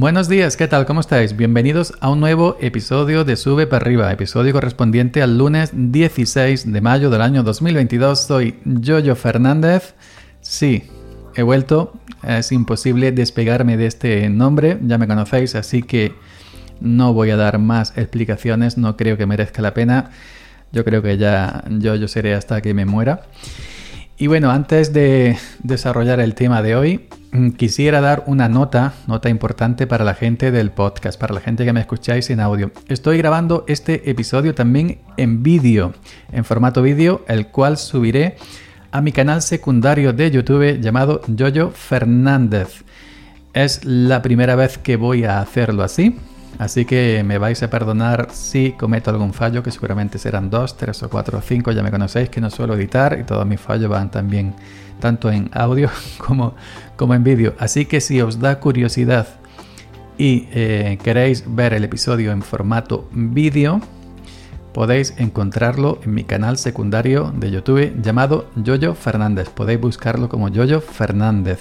Buenos días, ¿qué tal? ¿Cómo estáis? Bienvenidos a un nuevo episodio de Sube para arriba, episodio correspondiente al lunes 16 de mayo del año 2022. Soy Jojo Fernández. Sí, he vuelto. Es imposible despegarme de este nombre, ya me conocéis, así que no voy a dar más explicaciones, no creo que merezca la pena. Yo creo que ya yo, seré hasta que me muera. Y bueno, antes de desarrollar el tema de hoy, quisiera dar una nota, nota importante para la gente del podcast, para la gente que me escucháis en audio. Estoy grabando este episodio también en vídeo, en formato vídeo, el cual subiré a mi canal secundario de YouTube llamado Yoyo Fernández. Es la primera vez que voy a hacerlo así, Así que me vais a perdonar si cometo algún fallo, que seguramente serán dos, tres o cuatro o cinco. Ya me conocéis que no suelo editar y todos mis fallos van también tanto en audio como, como en vídeo. Así que si os da curiosidad y eh, queréis ver el episodio en formato vídeo, podéis encontrarlo en mi canal secundario de YouTube llamado Yoyo Fernández. Podéis buscarlo como Yoyo Fernández.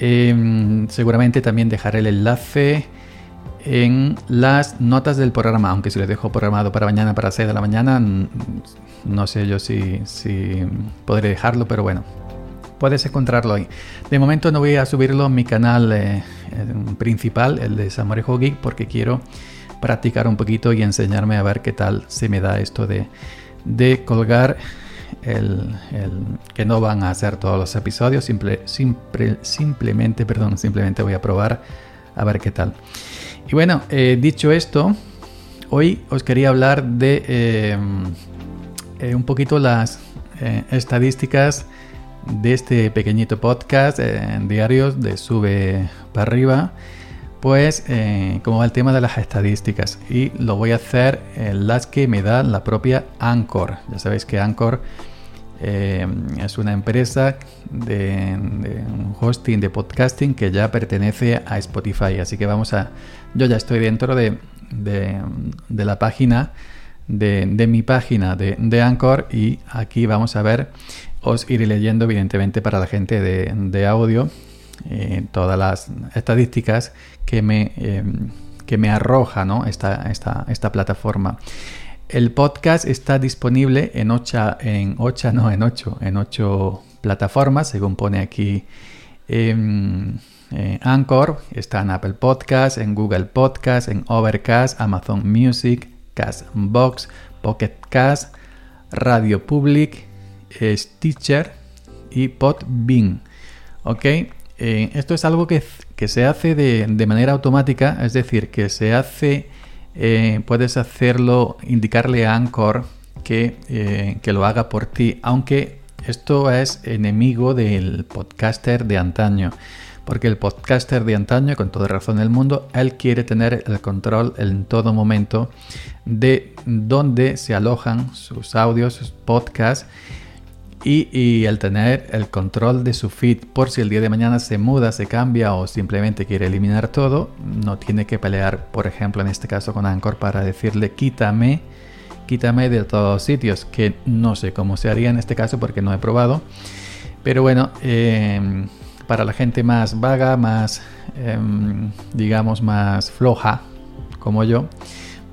Em, seguramente también dejaré el enlace en las notas del programa, aunque si lo dejo programado para mañana, para 6 de la mañana, no sé yo si, si podré dejarlo, pero bueno, puedes encontrarlo ahí. De momento no voy a subirlo en mi canal eh, principal, el de Samorejo Geek, porque quiero practicar un poquito y enseñarme a ver qué tal se me da esto de, de colgar el, que no van a hacer todos los episodios, simple, simple, simplemente, perdón, simplemente voy a probar a ver qué tal. Y bueno, eh, dicho esto, hoy os quería hablar de eh, eh, un poquito las estadísticas de este pequeñito podcast en diarios de Sube para arriba. Pues como va el tema de las estadísticas y lo voy a hacer en las que me da la propia Anchor. Ya sabéis que Anchor es una empresa de, de, hosting de podcasting que ya pertenece a Spotify. Así que vamos a yo ya estoy dentro de, la página, de, mi página de, Anchor y aquí vamos a ver, os iré leyendo evidentemente para la gente de, audio eh, todas las estadísticas que me, em, que me arroja ¿no? esta, esta, esta plataforma. El podcast está disponible en 8, en 8, no, en 8, en 8 plataformas, según pone aquí. Em, eh, Anchor, está en Apple Podcast, en Google Podcast, en Overcast, Amazon Music, Castbox, Pocket Cast, Radio Public, eh, Stitcher y Podbean. ¿Ok? Eh, esto es algo que, se hace de, manera automática, es decir, que se hace, puedes hacerlo, indicarle a Anchor que, que lo haga por ti, aunque esto es enemigo del podcaster de antaño porque el podcaster de antaño, con toda razón del mundo, él quiere tener el control en todo momento de dónde se alojan sus audios, sus podcasts y, y, el tener el control de su feed por si el día de mañana se muda, se cambia o simplemente quiere eliminar todo, no tiene que pelear, por ejemplo, en este caso con Anchor para decirle quítame, quítame de todos los sitios, que no sé cómo se haría en este caso porque no he probado. Pero bueno, eh, para la gente más vaga, más, em, digamos, más floja, como yo,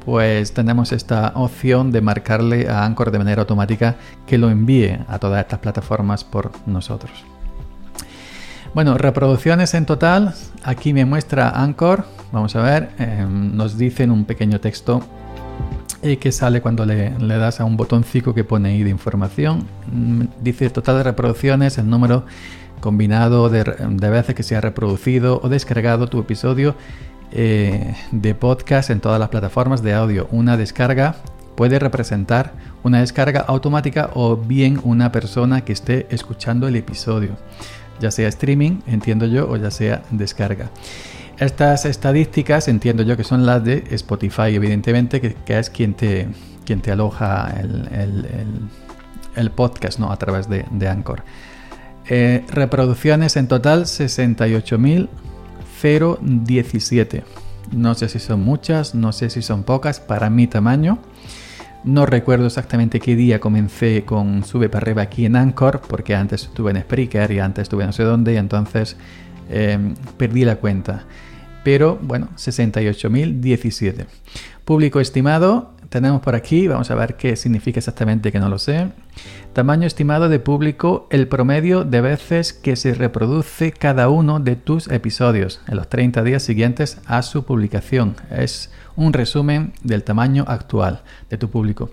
pues tenemos esta opción de marcarle a Anchor de manera automática que lo envíe a todas estas plataformas por nosotros. Bueno, reproducciones en total, aquí me muestra Anchor, vamos a ver, em, nos dicen un pequeño texto eh, que sale cuando le, le, das a un botoncito que pone ahí de información. Mm, dice total de reproducciones, el número combinado de, veces que se ha reproducido o descargado tu episodio eh, de podcast en todas las plataformas de audio. Una descarga puede representar una descarga automática o bien una persona que esté escuchando el episodio, ya sea streaming, entiendo yo, o ya sea descarga. Estas estadísticas entiendo yo que son las de Spotify, evidentemente, que, es quien te, quien te aloja el, podcast ¿no? a través de, de Anchor. Eh, reproducciones en total 68.017. No sé si son muchas, no sé si son pocas para mi tamaño. No recuerdo exactamente qué día comencé con Sube para arriba aquí en Anchor, porque antes estuve en Spreaker y antes estuve no sé dónde y entonces em, perdí la cuenta. pero bueno, 68.017. Público estimado, tenemos por aquí, vamos a ver qué significa exactamente que no lo sé. Tamaño estimado de público, el promedio de veces que se reproduce cada uno de tus episodios en los 30 días siguientes a su publicación. Es un resumen del tamaño actual de tu público.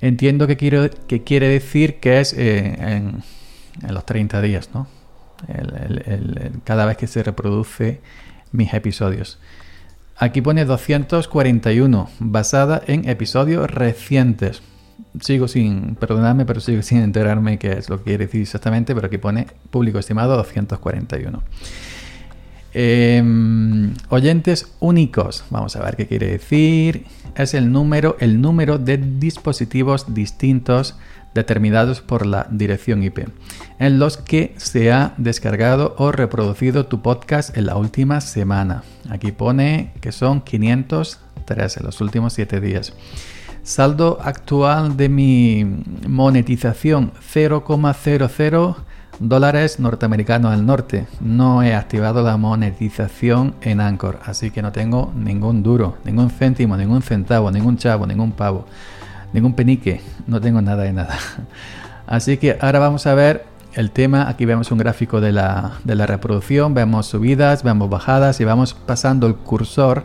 Entiendo que, quiero, que quiere decir que es eh, en, los 30 días, ¿no? cada vez que se reproduce mis episodios. Aquí pone 241, basada en episodios recientes. Sigo sin, perdonadme, pero sigo sin enterarme qué es lo que quiere decir exactamente, pero aquí pone público estimado 241. Em, oyentes únicos, vamos a ver qué quiere decir. Es el número, el número de dispositivos distintos determinados por la dirección IP, en los que se ha descargado o reproducido tu podcast en la última semana. Aquí pone que son 513 los últimos 7 días. Saldo actual de mi monetización 0,00 dólares norteamericanos al norte. No he activado la monetización en Anchor, así que no tengo ningún duro, ningún céntimo, ningún centavo, ningún chavo, ningún pavo ningún penique, no tengo nada de nada. Así que ahora vamos a ver el tema. Aquí vemos un gráfico de la, reproducción, vemos subidas, vemos bajadas y vamos pasando el cursor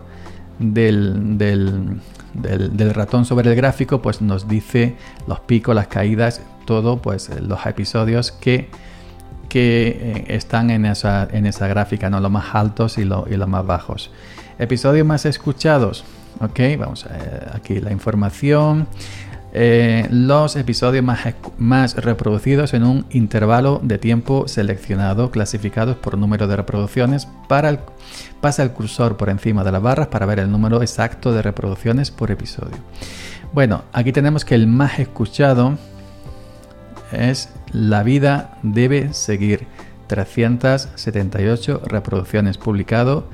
del, del, ratón sobre el gráfico, pues nos dice los picos, las caídas, todo, pues los episodios que, que eh, están en esa, en esa gráfica, ¿no? los más altos y, y los más bajos. Episodios más escuchados, Ok, vamos a ver aquí la información. Eh, los episodios más, más, reproducidos en un intervalo de tiempo seleccionado, clasificados por número de reproducciones. Para el, pasa el cursor por encima de las barras para ver el número exacto de reproducciones por episodio. Bueno, aquí tenemos que el más escuchado es La vida debe seguir. 378 reproducciones publicado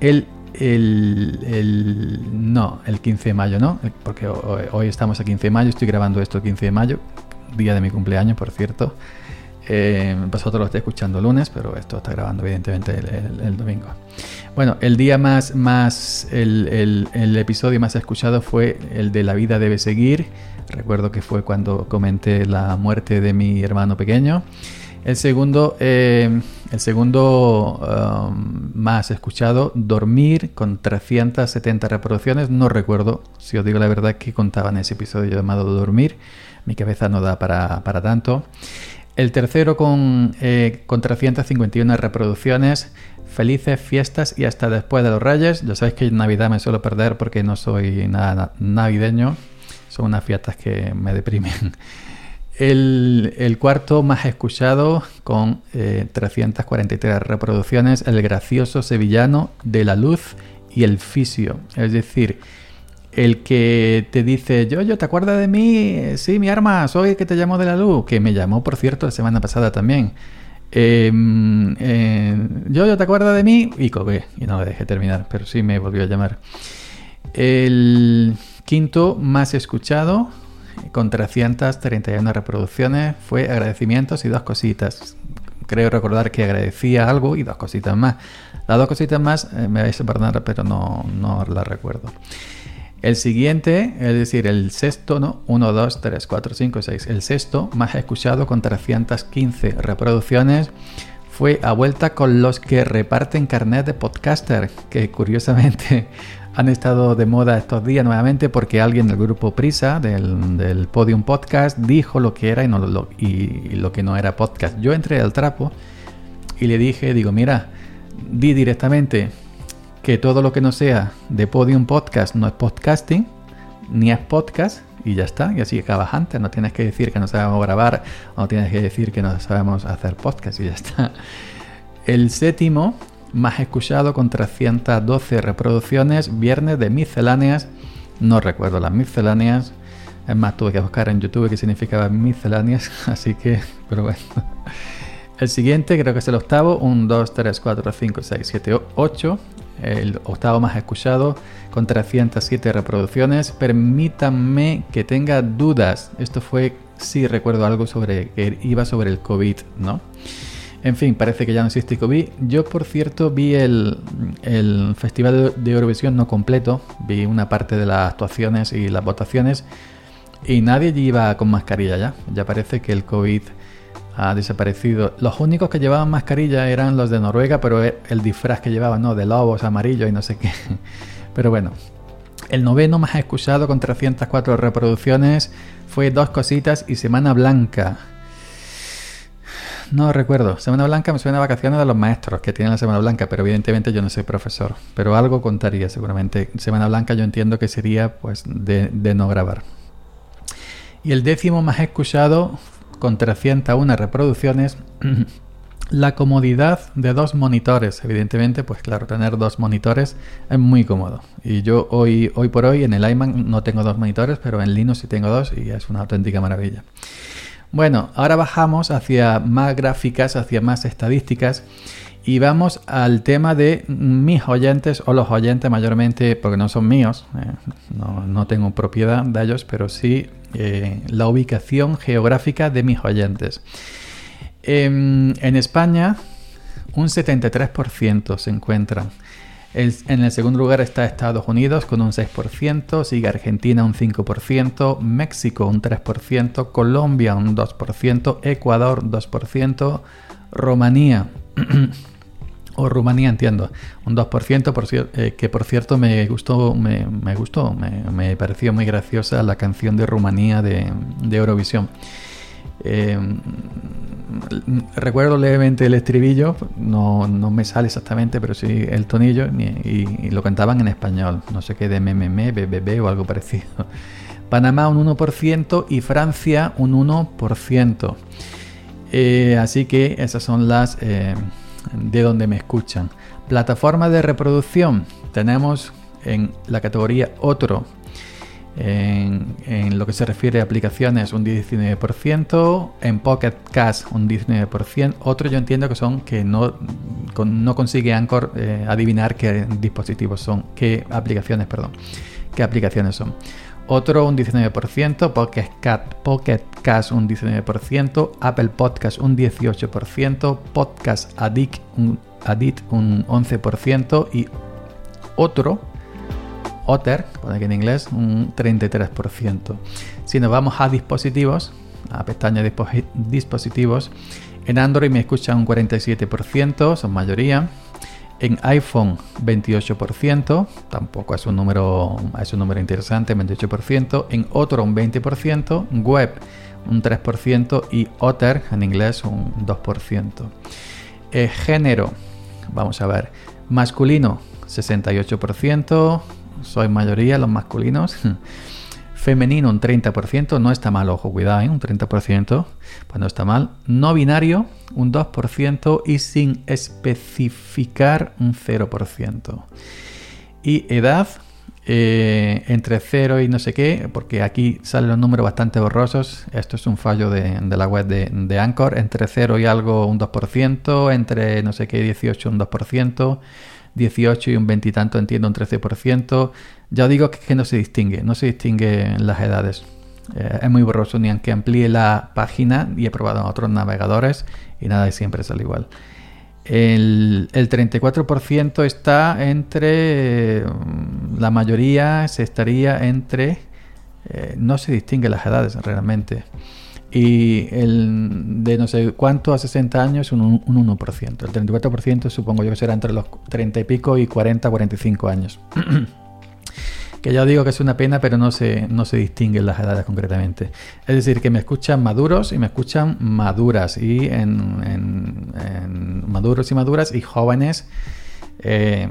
el el, no, el 15 de mayo, ¿no? Porque hoy, estamos a 15 de mayo, estoy grabando esto el 15 de mayo, día de mi cumpleaños, por cierto. Eh, vosotros lo estáis escuchando lunes, pero esto está grabando evidentemente el, domingo. Bueno, el día más, más el, el, episodio más escuchado fue el de La vida debe seguir. Recuerdo que fue cuando comenté la muerte de mi hermano pequeño. El segundo, eh, el segundo um, más escuchado, Dormir, con 370 reproducciones. No recuerdo, si os digo la verdad, que contaba en ese episodio llamado Dormir. Mi cabeza no da para, tanto. El tercero con, eh, con 351 reproducciones. Felices fiestas y hasta después de los Reyes. Ya sabéis que en Navidad me suelo perder porque no soy nada navideño. Son unas fiestas que me deprimen. El, cuarto más escuchado con 343 eh, reproducciones, El gracioso sevillano de la luz y el fisio. Es decir, el que te dice, yo, yo, ¿te acuerdas de mí? Sí, mi arma, soy el que te llamo de la luz, que me llamó, por cierto, la semana pasada también. Em, eh, yo, yo, ¿te acuerdas de mí? Y coge, y no lo dejé terminar, pero sí me volvió a llamar. El quinto más escuchado con 331 reproducciones fue agradecimientos y dos cositas. Creo recordar que agradecía algo y dos cositas más. Las dos cositas más eh, me vais a perdonar, pero no, no las recuerdo. El siguiente, es decir, el sexto, ¿no? 1, 2, 3, 4, 5, 6. El sexto, más escuchado con 315 reproducciones, fue a vuelta con los que reparten carnet de podcaster, que curiosamente han estado de moda estos días nuevamente porque alguien del grupo Prisa, del, Podium Podcast, dijo lo que era y, no lo, y, lo que no era podcast. Yo entré al trapo y le dije, digo, mira, di directamente que todo lo que no sea de Podium Podcast no es podcasting, ni es podcast, y ya está. Y así acabas antes. No tienes que decir que no sabemos grabar, o no tienes que decir que no sabemos hacer podcast, y ya está. El séptimo más escuchado con 312 reproducciones, viernes de misceláneas, no recuerdo las misceláneas, es más, tuve que buscar en YouTube qué significaba misceláneas, así que, pero bueno. El siguiente creo que es el octavo, 1, 2, 3, 4, 5, 6, 7, 8. El octavo más escuchado con 307 reproducciones. Permítanme que tenga dudas. Esto fue, sí recuerdo algo sobre que iba sobre el COVID, ¿no? En fin, parece que ya no existe COVID. Yo, por cierto, vi el, el Festival de Eurovisión no completo, vi una parte de las actuaciones y las votaciones y nadie iba con mascarilla ya. Ya parece que el COVID ha desaparecido. Los únicos que llevaban mascarilla eran los de Noruega, pero el disfraz que llevaban, ¿no? De lobos amarillos y no sé qué. Pero bueno, el noveno más escuchado con 304 reproducciones fue Dos Cositas y Semana Blanca. No recuerdo. Semana Blanca me suena a vacaciones de los maestros que tienen la Semana Blanca, pero evidentemente yo no soy profesor. Pero algo contaría seguramente. Semana Blanca yo entiendo que sería pues de, de no grabar. Y el décimo más escuchado con 301 reproducciones, la comodidad de dos monitores. Evidentemente, pues claro, tener dos monitores es muy cómodo. Y yo hoy, hoy por hoy en el iMac no tengo dos monitores, pero en Linux sí tengo dos y es una auténtica maravilla. Bueno, ahora bajamos hacia más gráficas, hacia más estadísticas y vamos al tema de mis oyentes o los oyentes mayormente, porque no son míos, eh, no, tengo propiedad de ellos, pero sí eh, la ubicación geográfica de mis oyentes. En, España, un 73% se encuentran. En el segundo lugar está Estados Unidos con un 6%, sigue Argentina un 5%, México un 3%, Colombia un 2%, Ecuador 2%, Rumanía o Rumanía entiendo, un 2%, por eh, que por cierto me gustó, me, gustó, me, pareció muy graciosa la canción de Rumanía de, Eurovisión. Eh, recuerdo levemente el estribillo, no, me sale exactamente, pero sí el tonillo, y, lo cantaban en español, no sé qué, de MMM, BBB o algo parecido. Panamá un 1% y Francia un 1%. Eh, así que esas son las de donde me escuchan. Plataforma de reproducción. Tenemos en la categoría otro. En, lo que se refiere a aplicaciones un 19%, en Pocket Cast un 19%, otro yo entiendo que son que no, no consigue Anchor eh, adivinar qué dispositivos son, qué aplicaciones, perdón, qué aplicaciones son. Otro un 19%, Pocket, Pocket Cast un 19%, Apple Podcast un 18%, Podcast Addict un, un 11% y otro, Otter, pone aquí en inglés, un 33%. Si nos vamos a dispositivos, a pestaña de dispositivos, en Android me escuchan un 47%, son mayoría. En iPhone 28%, tampoco es un número, es un número interesante, 28%. En otro un 20%, web un 3% y Otter en inglés un 2%. Eh, género, vamos a ver, masculino 68%, soy mayoría los masculinos. Femenino un 30%, no está mal, ojo, cuidado, ¿eh? un 30%, pues no está mal. No binario un 2% y sin especificar un 0%. Y edad eh, entre 0 y no sé qué, porque aquí salen los números bastante borrosos. Esto es un fallo de, la web de, de, Anchor. Entre 0 y algo un 2%, entre no sé qué 18 un 2%. 18 y un veintitanto entiendo un 13%. Ya digo que, no se distingue, no se distingue las edades. Eh, es muy borroso, ni aunque amplíe la página y he probado en otros navegadores y nada, siempre sale igual. El, 34% está entre, mm, la mayoría se estaría entre, eh, no se distingue las edades realmente y el de no sé cuánto a 60 años un, un 1%. El 34% supongo yo que será entre los 30 y pico y 40, 45 años. que ya digo que es una pena, pero no se, no se distinguen las edades concretamente. Es decir, que me escuchan maduros y me escuchan maduras, y en, en maduros y maduras y jóvenes eh,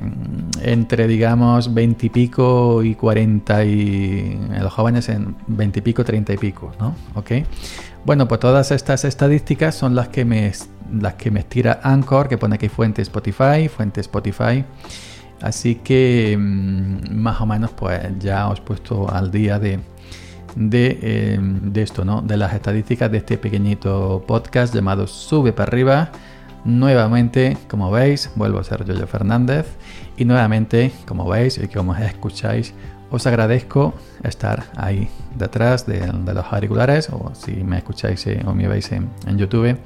entre digamos 20 y pico y 40 y los jóvenes en 20 y pico, 30 y pico, ¿no? ¿Ok? Bueno, pues todas estas estadísticas son las que me, las que me estira Anchor, que pone aquí fuente Spotify, fuente Spotify. Así que mm, más o menos pues ya os he puesto al día de, de, eh, de esto, ¿no? De las estadísticas de este pequeñito podcast llamado Sube para arriba Nuevamente, como veis, vuelvo a ser Yoyo Fernández y nuevamente, como veis y como escucháis, os agradezco estar ahí detrás de, los auriculares o si me escucháis eh, o me veis en, YouTube.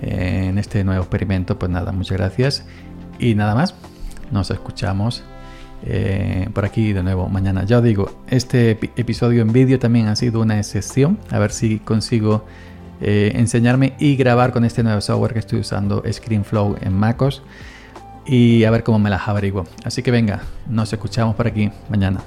en este nuevo experimento. Pues nada, muchas gracias. Y nada más, nos escuchamos eh, por aquí de nuevo mañana. Ya os digo, este episodio en vídeo también ha sido una excepción. A ver si consigo eh, enseñarme y grabar con este nuevo software que estoy usando, ScreenFlow en MacOS. Y a ver cómo me las averiguo. Así que venga, nos escuchamos por aquí mañana.